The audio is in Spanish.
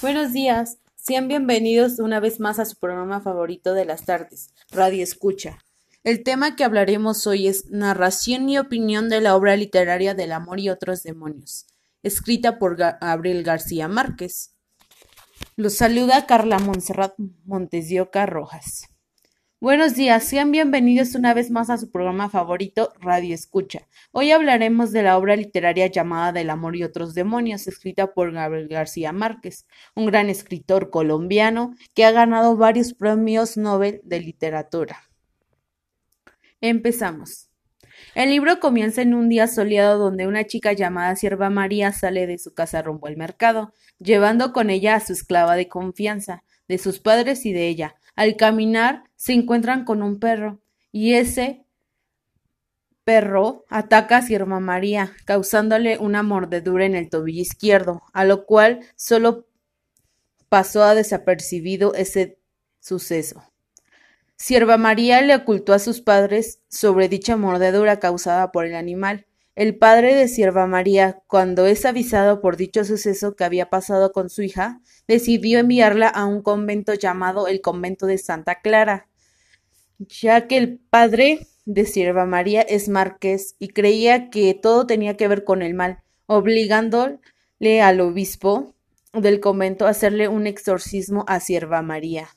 Buenos días, sean bienvenidos una vez más a su programa favorito de las tardes, Radio Escucha. El tema que hablaremos hoy es Narración y opinión de la obra literaria del amor y otros demonios, escrita por Gabriel García Márquez. Los saluda Carla Montserrat Montesdioca Rojas. Buenos días, sean bienvenidos una vez más a su programa favorito, Radio Escucha. Hoy hablaremos de la obra literaria llamada Del amor y otros demonios, escrita por Gabriel García Márquez, un gran escritor colombiano que ha ganado varios premios Nobel de literatura. Empezamos. El libro comienza en un día soleado donde una chica llamada Sierva María sale de su casa rumbo al mercado, llevando con ella a su esclava de confianza, de sus padres y de ella, al caminar se encuentran con un perro y ese perro ataca a Sierva María, causándole una mordedura en el tobillo izquierdo, a lo cual solo pasó a desapercibido ese suceso. Sierva María le ocultó a sus padres sobre dicha mordedura causada por el animal. El padre de Sierva María, cuando es avisado por dicho suceso que había pasado con su hija, decidió enviarla a un convento llamado el convento de Santa Clara, ya que el padre de Sierva María es marqués y creía que todo tenía que ver con el mal, obligándole al obispo del convento a hacerle un exorcismo a Sierva María.